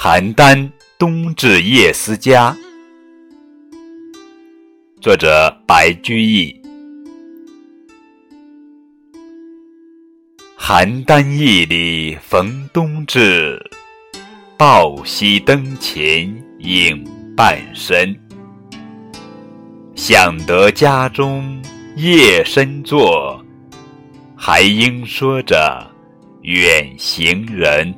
邯郸冬至夜思家，作者白居易。邯郸驿里逢冬至，抱膝灯前影半身。想得家中夜深坐，还应说着远行人。